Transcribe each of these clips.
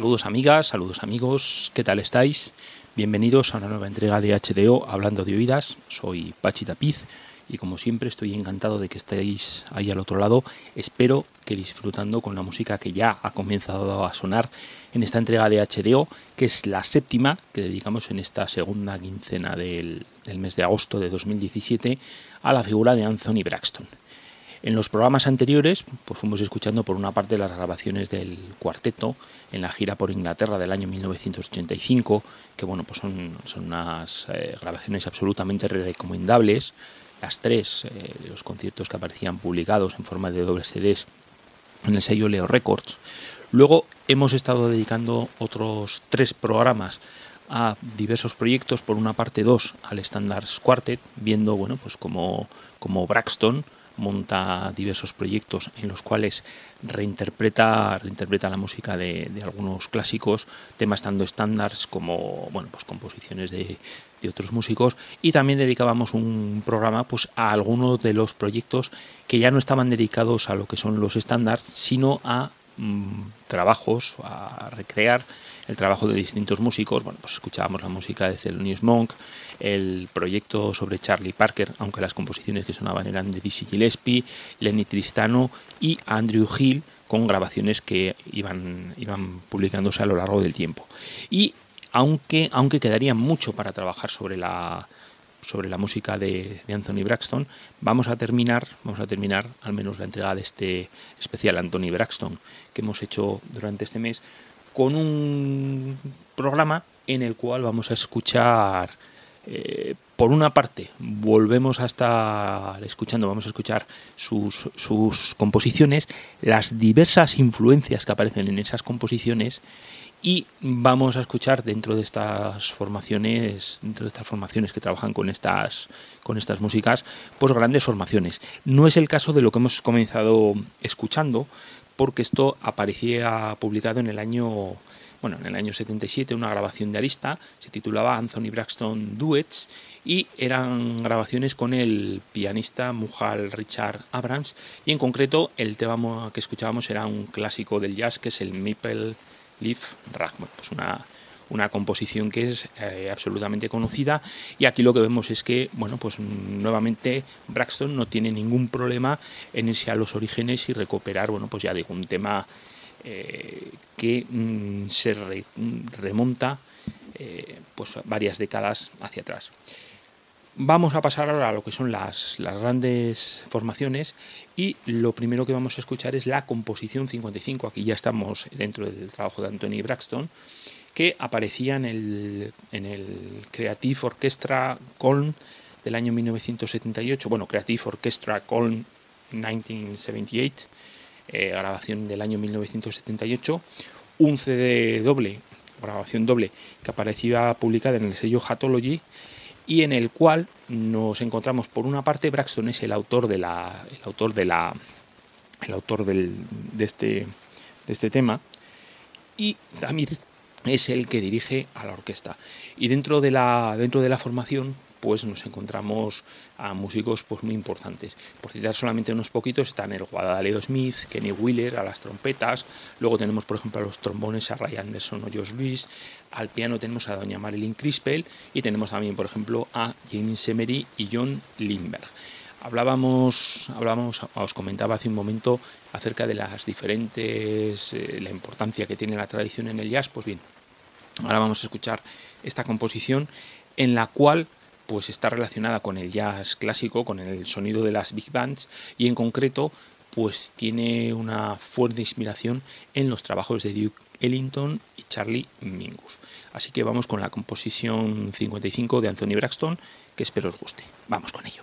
Saludos amigas, saludos amigos, ¿qué tal estáis? Bienvenidos a una nueva entrega de HDO Hablando de Oídas. Soy Pachi Tapiz y como siempre estoy encantado de que estéis ahí al otro lado. Espero que disfrutando con la música que ya ha comenzado a sonar en esta entrega de HDO, que es la séptima que dedicamos en esta segunda quincena del, del mes de agosto de 2017 a la figura de Anthony Braxton. En los programas anteriores, pues fuimos escuchando por una parte las grabaciones del cuarteto en la gira por Inglaterra del año 1985, que bueno, pues son, son unas eh, grabaciones absolutamente recomendables. Las tres, eh, los conciertos que aparecían publicados en forma de doble CDs en el sello Leo Records. Luego hemos estado dedicando otros tres programas a diversos proyectos, por una parte dos al Standards Quartet, viendo bueno, pues como, como Braxton monta diversos proyectos en los cuales reinterpreta, reinterpreta la música de, algunos clásicos, temas tanto estándares como bueno, pues composiciones de, otros músicos. Y también dedicábamos un programa pues a algunos de los proyectos que ya no estaban dedicados a lo que son los estándares sino a mm, trabajos a recrear el trabajo de distintos músicos bueno pues escuchábamos la música de Thelonious Monk el proyecto sobre Charlie Parker, aunque las composiciones que sonaban eran de Dizzy Gillespie, Lenny Tristano y Andrew Hill, con grabaciones que iban, iban publicándose a lo largo del tiempo. Y aunque, aunque quedaría mucho para trabajar sobre la, sobre la música de, Anthony Braxton, vamos a terminar, vamos a terminar al menos la entrega de este especial Anthony Braxton que hemos hecho durante este mes con un programa en el cual vamos a escuchar eh, por una parte, volvemos a estar escuchando, vamos a escuchar sus, sus, composiciones, las diversas influencias que aparecen en esas composiciones y vamos a escuchar dentro de estas formaciones, dentro de estas formaciones que trabajan con estas, con estas músicas, pues grandes formaciones. No es el caso de lo que hemos comenzado escuchando, porque esto aparecía publicado en el año bueno, en el año 77 una grabación de Arista, se titulaba Anthony Braxton Duets y eran grabaciones con el pianista Mujal Richard Abrams y en concreto el tema que escuchábamos era un clásico del jazz que es el Maple Leaf pues una, una composición que es eh, absolutamente conocida y aquí lo que vemos es que bueno pues nuevamente Braxton no tiene ningún problema en irse a los orígenes y recuperar bueno pues ya digo un tema eh, que mm, se remonta eh, pues varias décadas hacia atrás. vamos a pasar ahora a lo que son las, grandes formaciones y lo primero que vamos a escuchar es la composición 55. Aquí ya estamos dentro del trabajo de Anthony Braxton, que aparecía en el, en el Creative Orchestra Colm del año 1978, bueno, Creative Orchestra Colm 1978, eh, grabación del año 1978, un CD doble, grabación doble, que aparecía publicada en el sello Hatology y en el cual nos encontramos por una parte Braxton es el autor de la el autor de la el autor del, de este de este tema y también es el que dirige a la orquesta. Y dentro de la dentro de la formación pues nos encontramos a músicos pues muy importantes. Por citar solamente unos poquitos, están el Guadaleo Smith, Kenny Wheeler a las trompetas, luego tenemos por ejemplo a los trombones a Ray Anderson o Josh Luis, al piano tenemos a doña Marilyn Crispell y tenemos también por ejemplo a James Emery y John Lindberg. Hablábamos, hablábamos, os comentaba hace un momento acerca de las diferentes, eh, la importancia que tiene la tradición en el jazz, pues bien, ahora vamos a escuchar esta composición en la cual pues está relacionada con el jazz clásico, con el sonido de las big bands y en concreto pues tiene una fuerte inspiración en los trabajos de Duke Ellington y Charlie Mingus. Así que vamos con la composición 55 de Anthony Braxton, que espero os guste. Vamos con ello.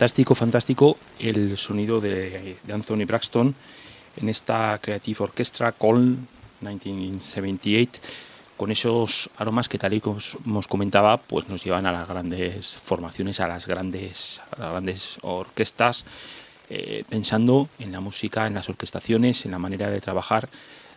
Fantástico, fantástico el sonido de, Anthony Braxton en esta Creative Orchestra Call 1978 con esos aromas que tal y como os comentaba, pues nos llevan a las grandes formaciones, a las grandes, a las grandes orquestas, eh, pensando en la música, en las orquestaciones, en la manera de trabajar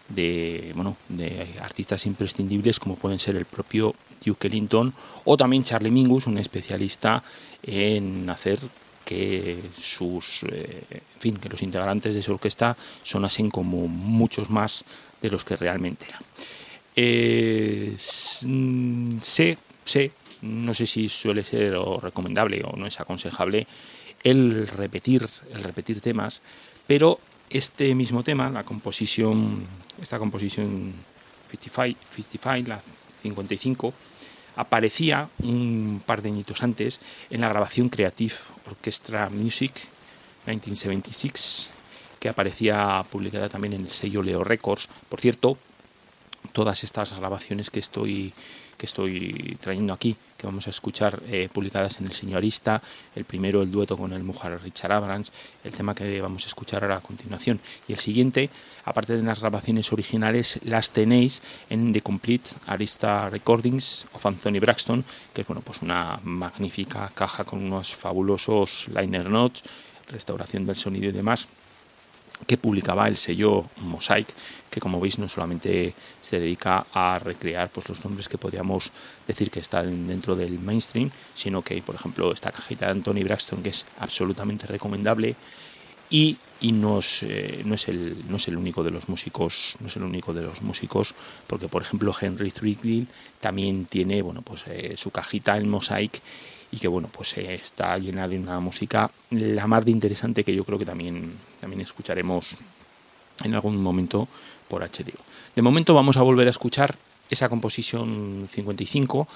de, bueno, de artistas imprescindibles como pueden ser el propio Duke Ellington o también Charlie Mingus, un especialista en hacer que sus eh, en fin que los integrantes de su orquesta sonasen como muchos más de los que realmente eran. Eh, sé sé no sé si suele ser recomendable o no es aconsejable el repetir el repetir temas pero este mismo tema la composición esta composición 55, 55 la 55 aparecía un par de añitos antes en la grabación Creative Orchestra Music 1976, que aparecía publicada también en el sello Leo Records. Por cierto, todas estas grabaciones que estoy que estoy trayendo aquí, que vamos a escuchar eh, publicadas en El Señorista, el primero el dueto con el mujer Richard Abrams, el tema que vamos a escuchar ahora a continuación, y el siguiente, aparte de las grabaciones originales, las tenéis en The Complete Arista Recordings of Anthony Braxton, que es bueno, pues una magnífica caja con unos fabulosos liner notes, restauración del sonido y demás, que publicaba el sello Mosaic, que como veis no solamente se dedica a recrear pues, los nombres que podríamos decir que están dentro del mainstream, sino que, por ejemplo, esta cajita de Anthony Braxton, que es absolutamente recomendable, y, no, es, eh, no, es el, no es el único de los músicos, no es el único de los músicos, porque por ejemplo Henry Threadgill también tiene bueno, pues, eh, su cajita en Mosaic y que bueno pues eh, está llena de una música la más de interesante que yo creo que también también escucharemos en algún momento por HDO. De momento vamos a volver a escuchar esa composición 55.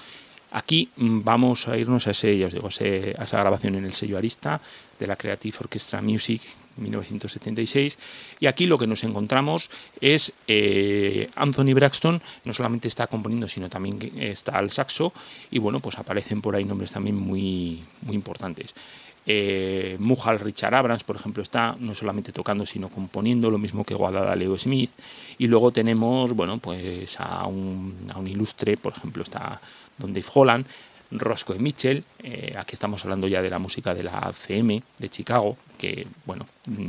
Aquí mm, vamos a irnos a, ese, ya os digo, a esa grabación en el sello Arista de la Creative Orchestra Music 1976. Y aquí lo que nos encontramos es eh, Anthony Braxton, no solamente está componiendo, sino también está al saxo, y bueno, pues aparecen por ahí nombres también muy, muy importantes. Eh, Mujal Richard Abrams, por ejemplo, está no solamente tocando, sino componiendo, lo mismo que Guadada Leo Smith. Y luego tenemos, bueno, pues a un, ilustre, por ejemplo, está Don Dave Holland, Roscoe Mitchell, eh, aquí estamos hablando ya de la música de la CM de Chicago, que bueno,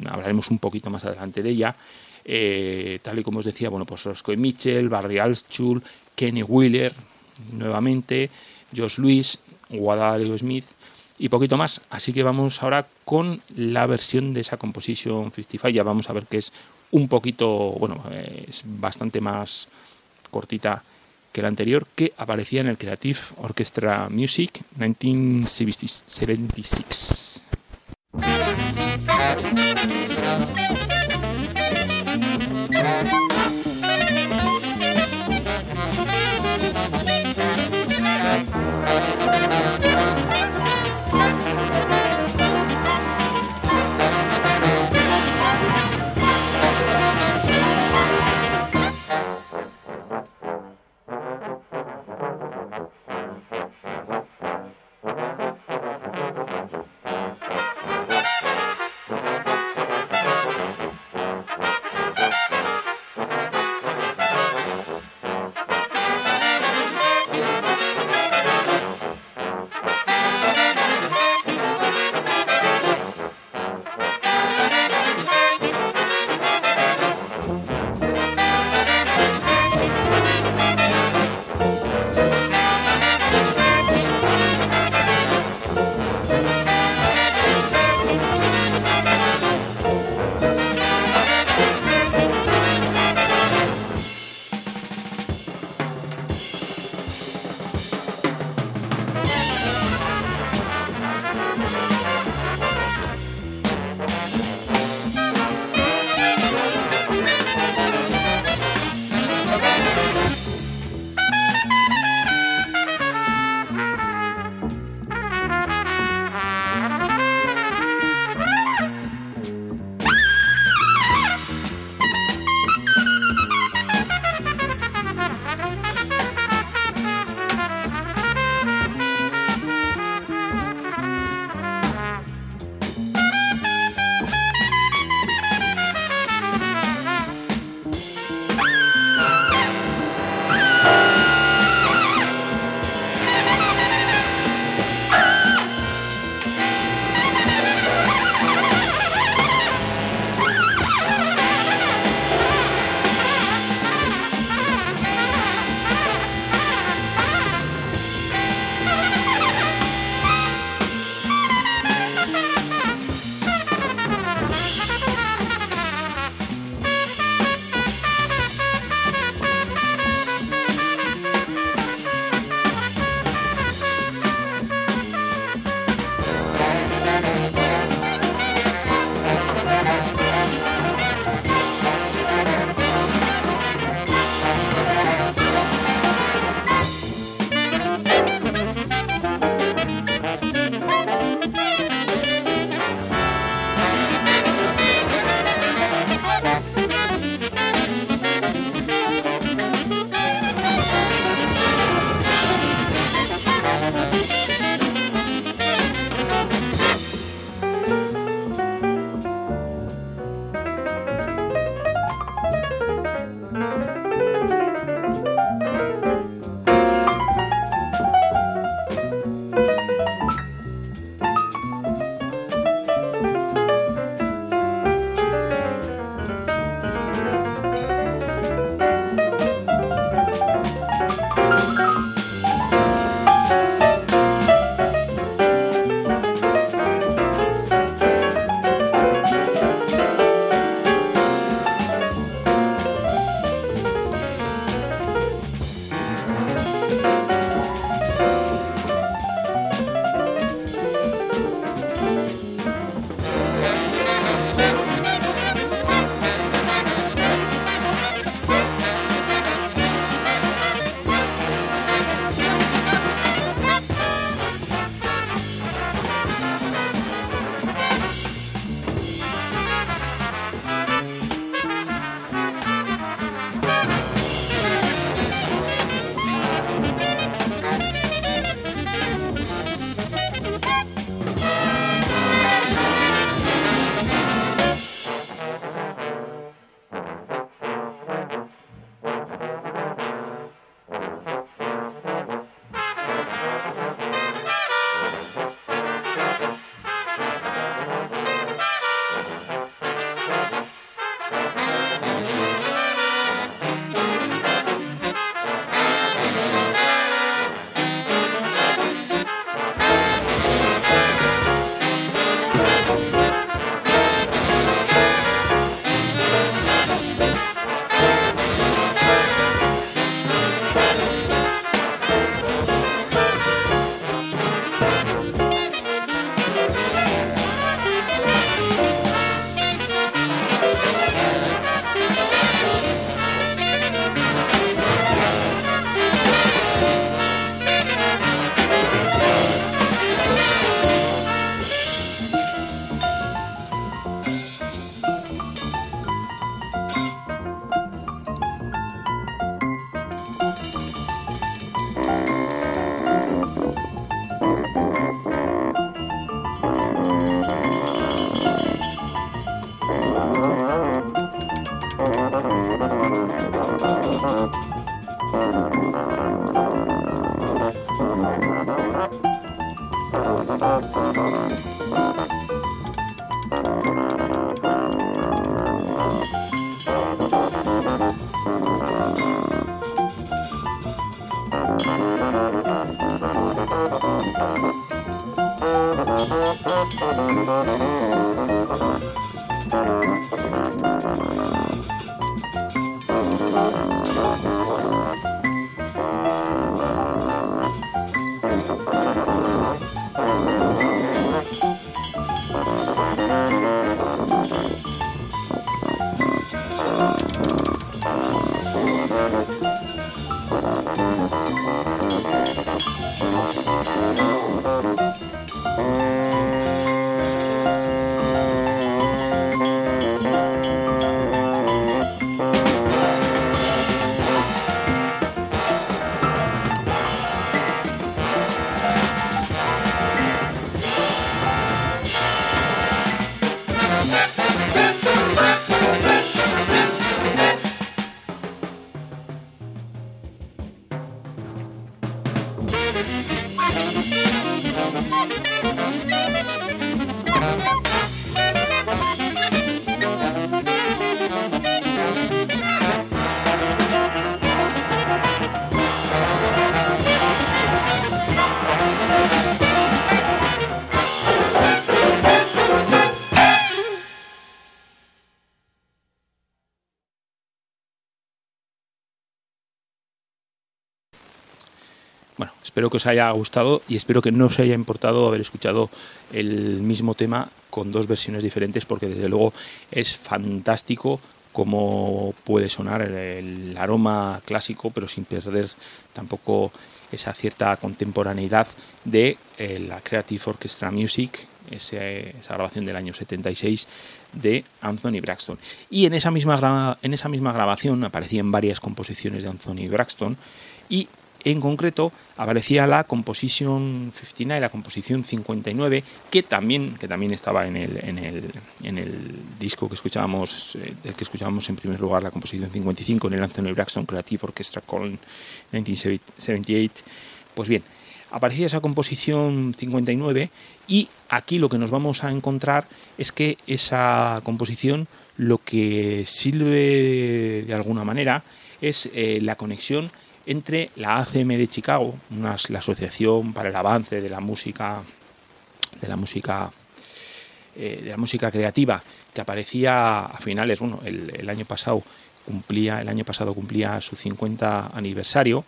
hablaremos un poquito más adelante de ella. Eh, tal y como os decía, bueno, pues Roscoe Mitchell, Barry Altschul, Kenny Wheeler, nuevamente, Josh Lewis, Guadalajara Smith y poquito más. Así que vamos ahora con la versión de esa composición 55. Ya vamos a ver que es un poquito, bueno, es bastante más cortita que la anterior, que aparecía en el Creative Orchestra Music 1976. Espero que os haya gustado y espero que no os haya importado haber escuchado el mismo tema con dos versiones diferentes porque desde luego es fantástico cómo puede sonar el, aroma clásico pero sin perder tampoco esa cierta contemporaneidad de eh, la Creative Orchestra Music, esa grabación del año 76 de Anthony Braxton. Y en esa misma, en esa misma grabación aparecían varias composiciones de Anthony Braxton y en concreto aparecía la composición 59, la composición 59, que también, que también estaba en el, en el, en el disco que escuchábamos, eh, del que escuchábamos en primer lugar la composición 55 en el Anthony Braxton Creative Orchestra Call 1978. Pues bien, aparecía esa composición 59 y aquí lo que nos vamos a encontrar es que esa composición lo que sirve de alguna manera es eh, la conexión entre la ACM de Chicago, la Asociación para el Avance de la Música de la música eh, de la música creativa que aparecía a finales, bueno, el, año pasado cumplía el año pasado cumplía su 50 aniversario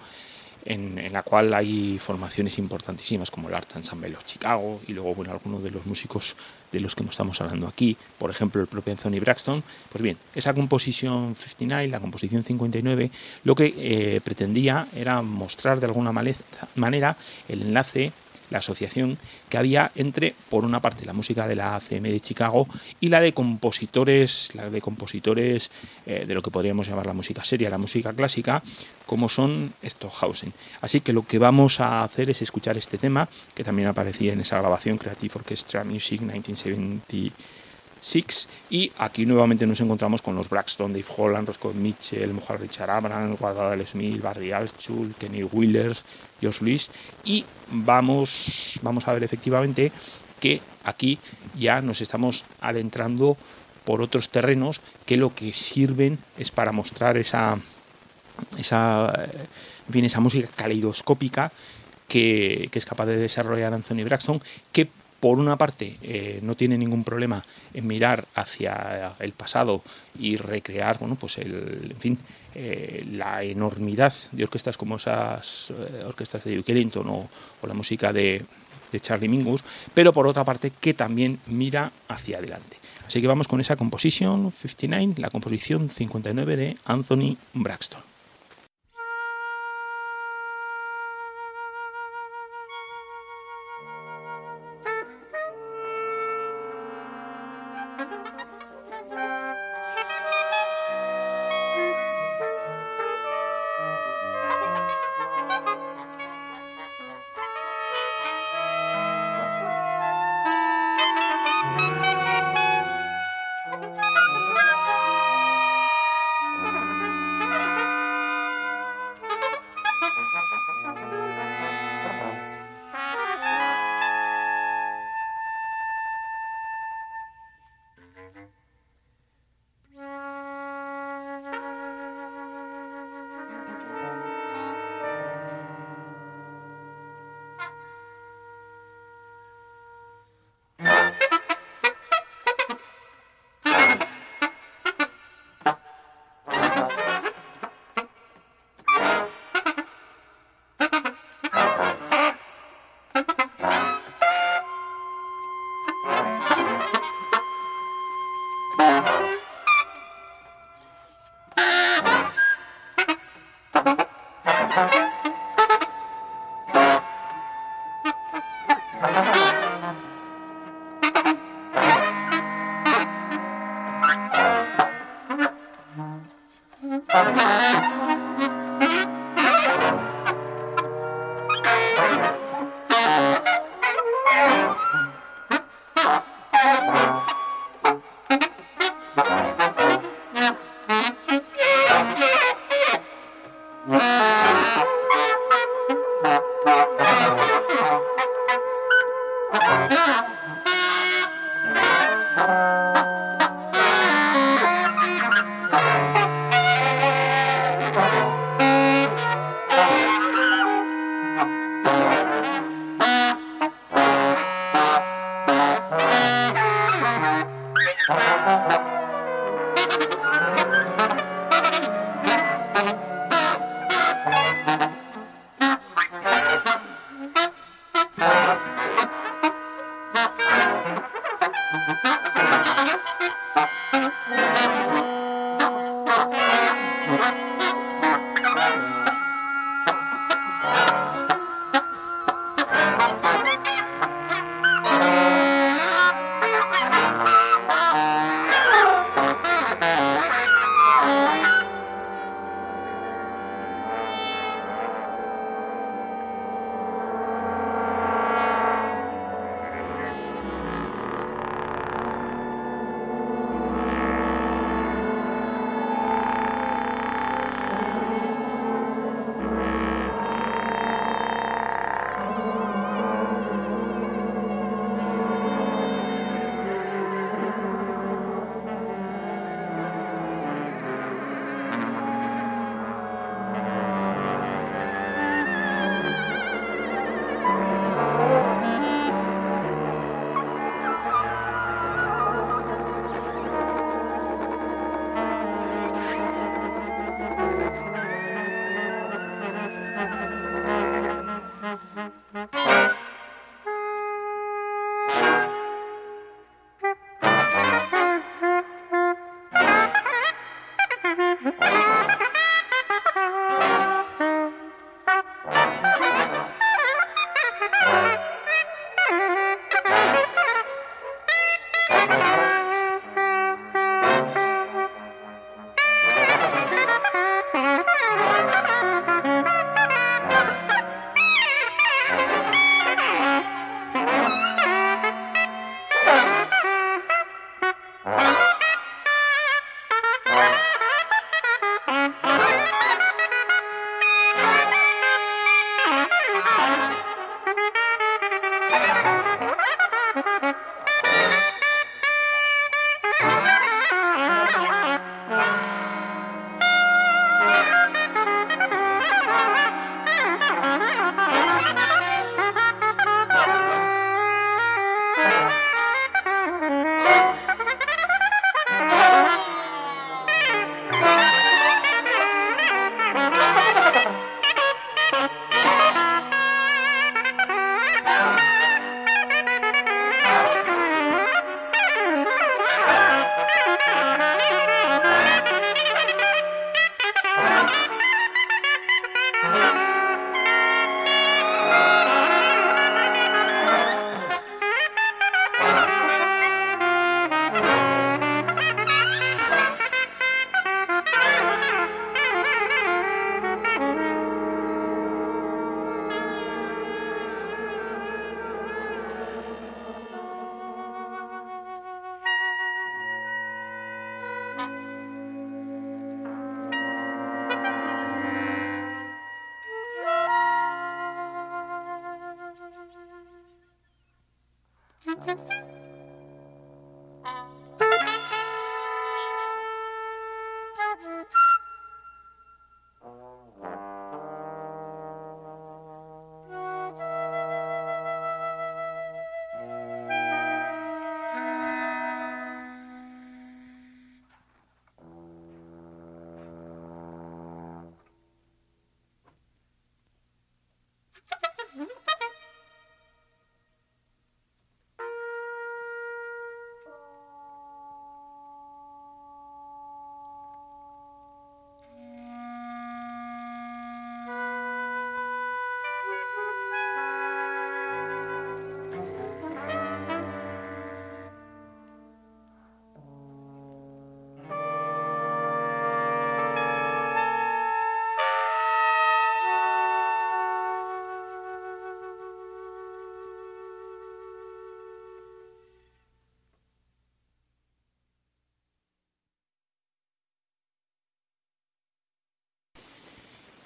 en, la cual hay formaciones importantísimas como el Art Ensemble of Chicago y luego bueno, algunos de los músicos de los que estamos hablando aquí, por ejemplo el propio Anthony Braxton, pues bien, esa composición 59, la composición 59, lo que eh, pretendía era mostrar de alguna manera el enlace la asociación que había entre, por una parte, la música de la ACM de Chicago y la de compositores, de compositores eh, de lo que podríamos llamar la música seria, la música clásica, como son Stockhausen. Así que lo que vamos a hacer es escuchar este tema, que también aparecía en esa grabación Creative Orchestra Music 1970 Six. Y aquí nuevamente nos encontramos con los Braxton, Dave Holland, Roscoe Mitchell, Mojar Richard Abrams, Guadalajara Smith, Barry Altschul, Kenny Wheeler, Josh Luis. Y vamos, vamos a ver efectivamente que aquí ya nos estamos adentrando por otros terrenos que lo que sirven es para mostrar esa, esa, bien, esa música caleidoscópica que, que, es capaz de desarrollar Anthony Braxton, que por una parte, eh, no tiene ningún problema en mirar hacia el pasado y recrear, bueno, pues en fin, eh, la enormidad de orquestas como esas eh, orquestas de Duke Ellington o, la música de Charlie Mingus, pero por otra parte que también mira hacia adelante. Así que vamos con esa composición 59, la composición 59 de Anthony Braxton.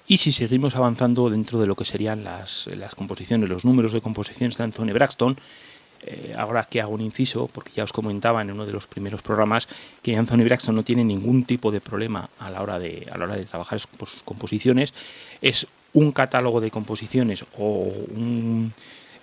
Y si seguimos avanzando dentro de lo que serían las, composiciones, los números de composiciones de Anthony Braxton, eh, ahora que hago un inciso, porque ya os comentaba en uno de los primeros programas que Anthony Braxton no tiene ningún tipo de problema a la hora de, a la hora de trabajar sus composiciones, es un catálogo de composiciones o un,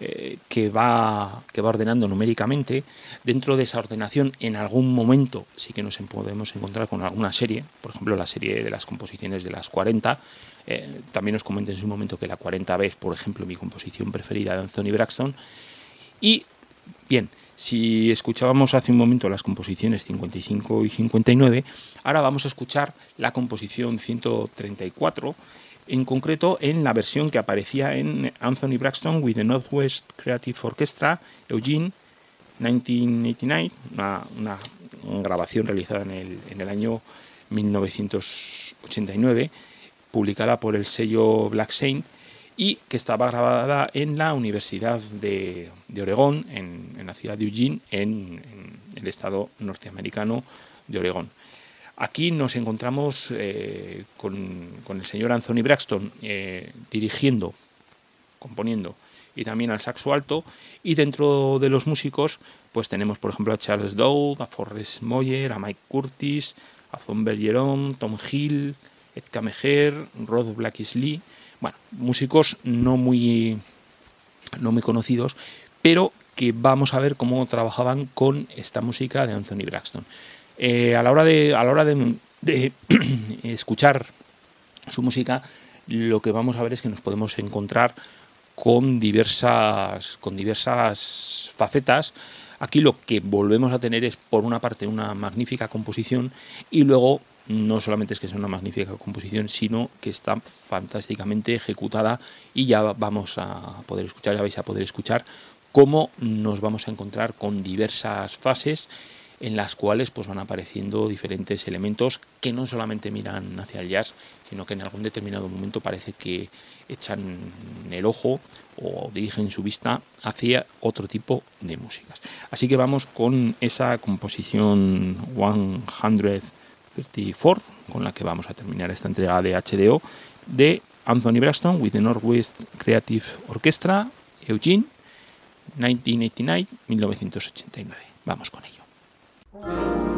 eh, que va, que va ordenando numéricamente. Dentro de esa ordenación, en algún momento sí que nos podemos encontrar con alguna serie, por ejemplo, la serie de las composiciones de las 40. Eh, también os comenté en su momento que la 40 b es, por ejemplo, mi composición preferida de Anthony Braxton. Y, bien, si escuchábamos hace un momento las composiciones 55 y 59, ahora vamos a escuchar la composición 134 en concreto en la versión que aparecía en Anthony Braxton with the Northwest Creative Orchestra, Eugene, 1989, una, grabación realizada en el, en el, año 1989, publicada por el sello Black Saint y que estaba grabada en la Universidad de, Oregón, en, en, la ciudad de Eugene, en, en el estado norteamericano de Oregón. Aquí nos encontramos eh, con, el señor Anthony Braxton eh, dirigiendo, componiendo y también al saxo alto. Y dentro de los músicos, pues tenemos por ejemplo a Charles Dowd, a Forrest Moyer, a Mike Curtis, a Von Bergeron, Tom Hill, Ed Kameher, Rod Blackisley. Bueno, músicos no muy, no muy conocidos, pero que vamos a ver cómo trabajaban con esta música de Anthony Braxton. Eh, a la hora, de, a la hora de, escuchar su música, lo que vamos a ver es que nos podemos encontrar con diversas, con diversas facetas. Aquí lo que volvemos a tener es, por una parte, una magnífica composición y luego no solamente es que sea una magnífica composición, sino que está fantásticamente ejecutada y ya vamos a poder escuchar, ya vais a poder escuchar cómo nos vamos a encontrar con diversas fases en las cuales pues van apareciendo diferentes elementos que no solamente miran hacia el jazz, sino que en algún determinado momento parece que echan el ojo o dirigen su vista hacia otro tipo de músicas. Así que vamos con esa composición 134 con la que vamos a terminar esta entrega de HDO de Anthony Braxton with the Northwest Creative Orchestra, Eugene, 1989-1989. Vamos con ello. Thank you.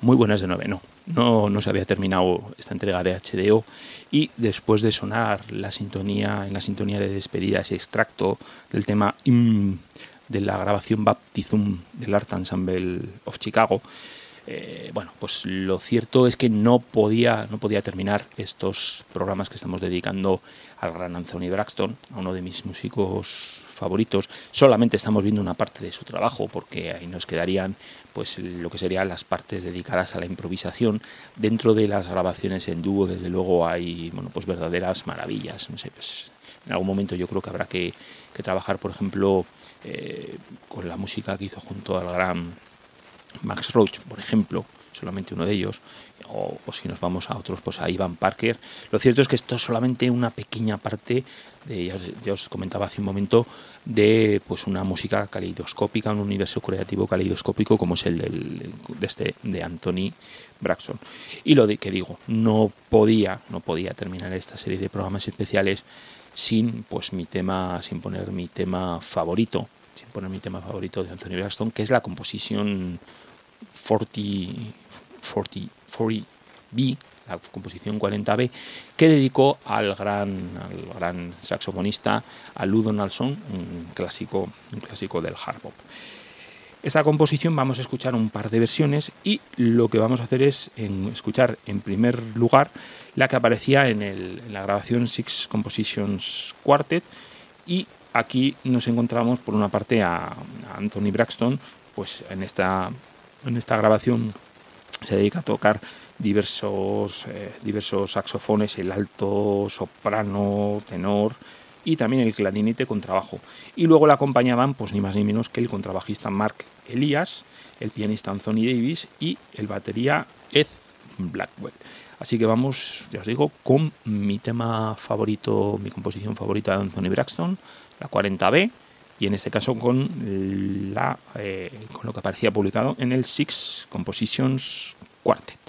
Muy buenas de noveno. No, no se había terminado esta entrega de HDO y después de sonar la sintonía, en la sintonía de despedida, ese extracto del tema de la grabación Baptism del Art Ensemble of Chicago, eh, bueno, pues lo cierto es que no podía, no podía terminar estos programas que estamos dedicando al gran Anthony Braxton, a uno de mis músicos favoritos. Solamente estamos viendo una parte de su trabajo porque ahí nos quedarían pues lo que serían las partes dedicadas a la improvisación. Dentro de las grabaciones en dúo, desde luego hay bueno, pues verdaderas maravillas. No sé, pues en algún momento yo creo que habrá que, trabajar, por ejemplo, eh, con la música que hizo junto al gran Max Roach, por ejemplo, solamente uno de ellos, o, si nos vamos a otros, pues a Ivan Parker. Lo cierto es que esto es solamente una pequeña parte, de, ya, os comentaba hace un momento, de pues una música caleidoscópica, un universo creativo caleidoscópico como es el, de, este, de Anthony Braxton. Y lo que digo, no podía, no podía terminar esta serie de programas especiales sin pues mi tema, sin poner mi tema favorito, sin poner mi tema favorito de Anthony Braxton, que es la composición 40, 40, 40B, la composición 40B, que dedicó al gran, al gran saxofonista, a Lou Donaldson, un clásico, un clásico del hard bop. Esta composición vamos a escuchar un par de versiones y lo que vamos a hacer es escuchar en primer lugar la que aparecía en, la grabación Six Compositions Quartet y aquí nos encontramos por una parte a, Anthony Braxton pues en esta grabación se dedica a tocar diversos, eh, diversos saxofones, el alto, soprano, tenor y también el clarinete con trabajo. Y luego le acompañaban, pues ni más ni menos que el contrabajista Mark Elias, el pianista Anthony Davis y el batería Ed Blackwell. Así que vamos, ya os digo, con mi tema favorito, mi composición favorita de Anthony Braxton, la 40B, y en este caso con, la, eh, con lo que aparecía publicado en el Six Compositions Quartet.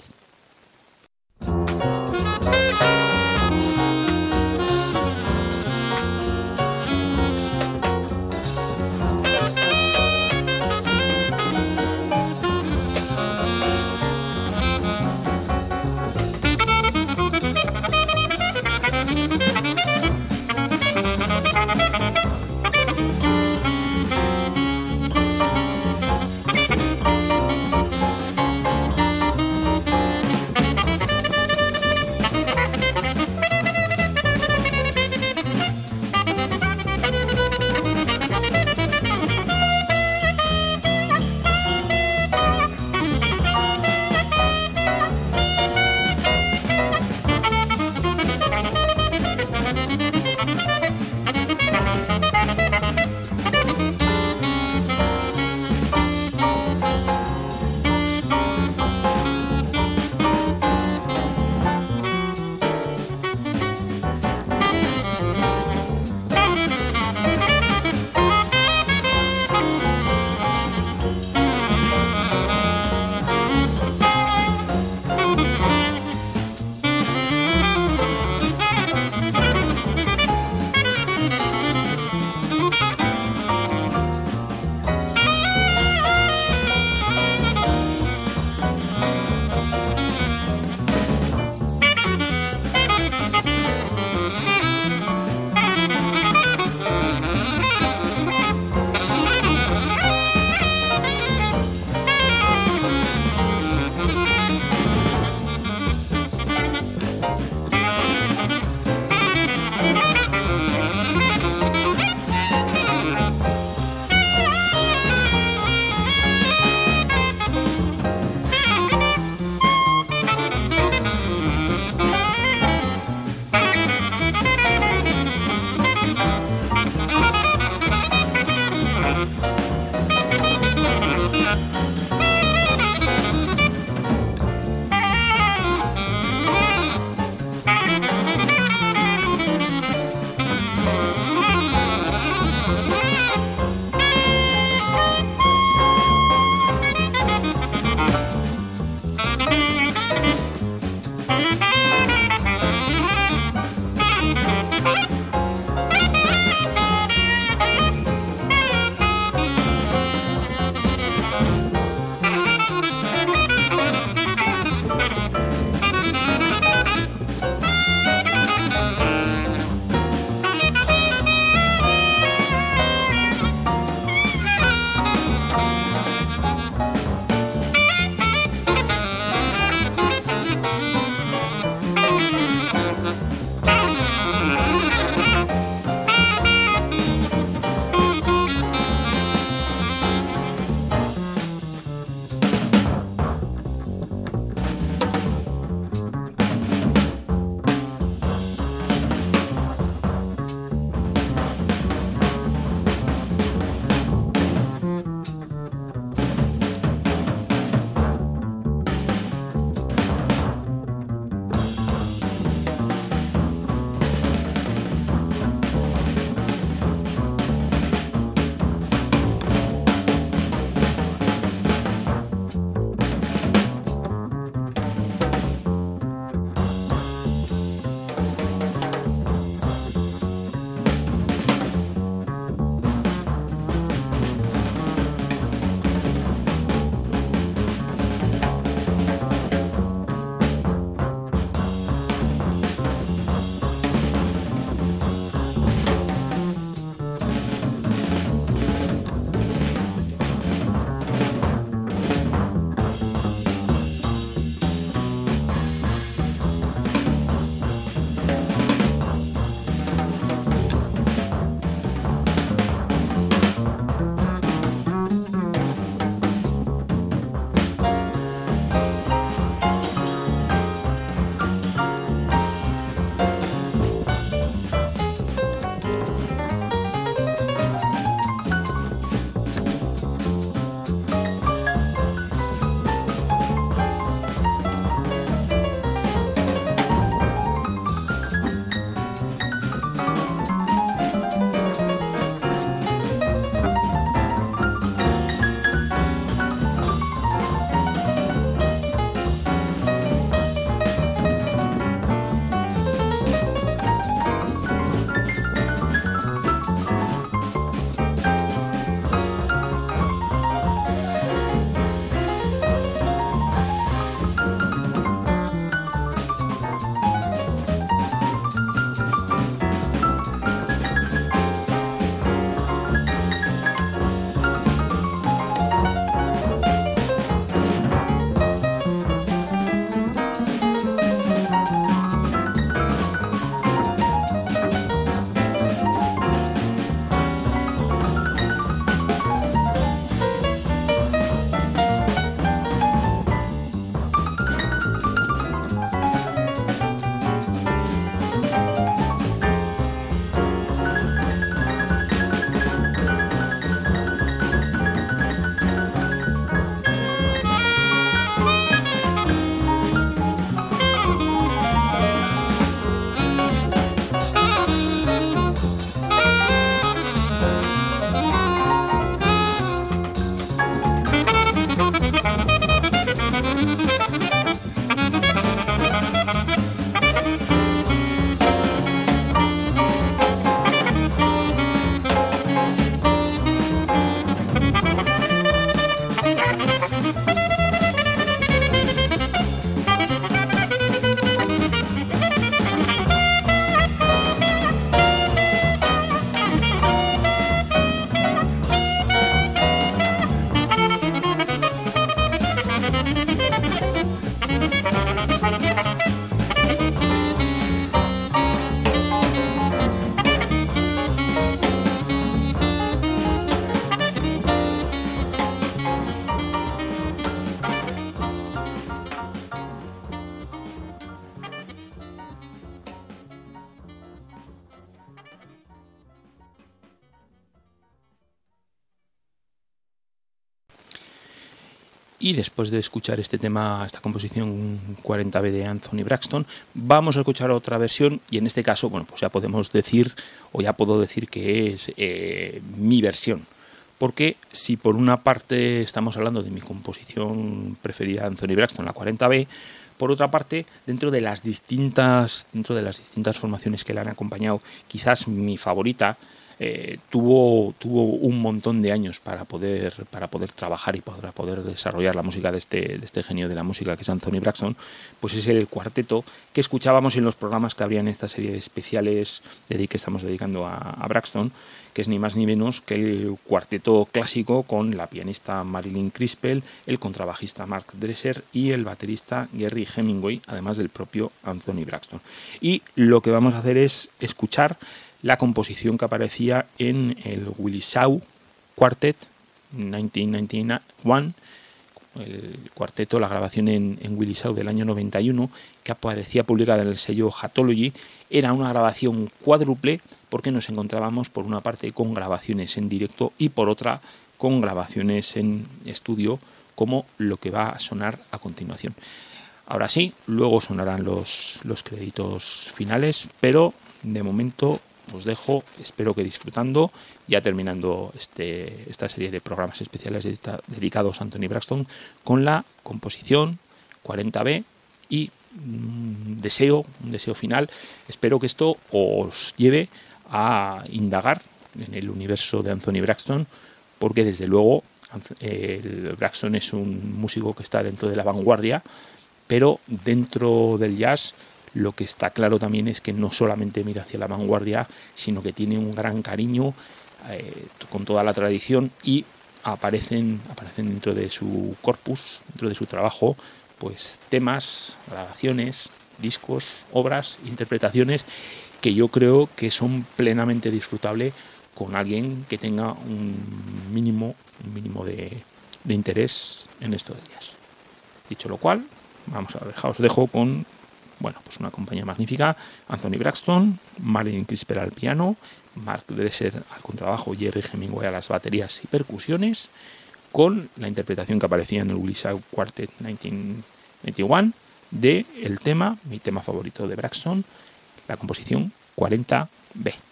Después de escuchar este tema, esta composición 40B de Anthony Braxton, vamos a escuchar otra versión y en este caso, bueno, pues ya podemos decir o ya puedo decir que es eh, mi versión. Porque si por una parte estamos hablando de mi composición preferida Anthony Braxton, la 40B, por otra parte, dentro de las distintas, dentro de las distintas formaciones que le han acompañado, quizás mi favorita eh, tuvo, tuvo un montón de años para poder, para poder trabajar y para poder desarrollar la música de este, de este genio de la música que es Anthony Braxton, pues es el cuarteto que escuchábamos en los programas que habría en esta serie de especiales de que estamos dedicando a, Braxton, que es ni más ni menos que el cuarteto clásico con la pianista Marilyn Crispell, el contrabajista Mark Dresser y el baterista Gary Hemingway, además del propio Anthony Braxton. Y lo que vamos a hacer es escuchar la composición que aparecía en el Willie Shaw Quartet 1991, el cuarteto, la grabación en, en Willie Shaw del año 91, que aparecía publicada en el sello Hatology, era una grabación cuádruple porque nos encontrábamos por una parte con grabaciones en directo y por otra con grabaciones en estudio como lo que va a sonar a continuación. Ahora sí, luego sonarán los, los créditos finales, pero de momento os dejo, espero que disfrutando, ya terminando este, esta serie de programas especiales dedicados a Anthony Braxton, con la composición 40B y un deseo, un deseo final. Espero que esto os lleve a indagar en el universo de Anthony Braxton, porque desde luego el Braxton es un músico que está dentro de la vanguardia, pero dentro del jazz lo que está claro también es que no solamente mira hacia la vanguardia, sino que tiene un gran cariño eh, con toda la tradición y aparecen, aparecen dentro de su corpus, dentro de su trabajo, pues temas, grabaciones, discos, obras, interpretaciones que yo creo que son plenamente disfrutables con alguien que tenga un mínimo, un mínimo de, de interés en estos días. Dicho lo cual, vamos a dejar, os dejo con bueno, pues una compañía magnífica. Anthony Braxton, Marilyn Crisper al piano, Mark Dresser al contrabajo, Jerry Hemingway a las baterías y percusiones, con la interpretación que aparecía en el Willis Quartet 1991 de el tema, mi tema favorito de Braxton, la composición 40B.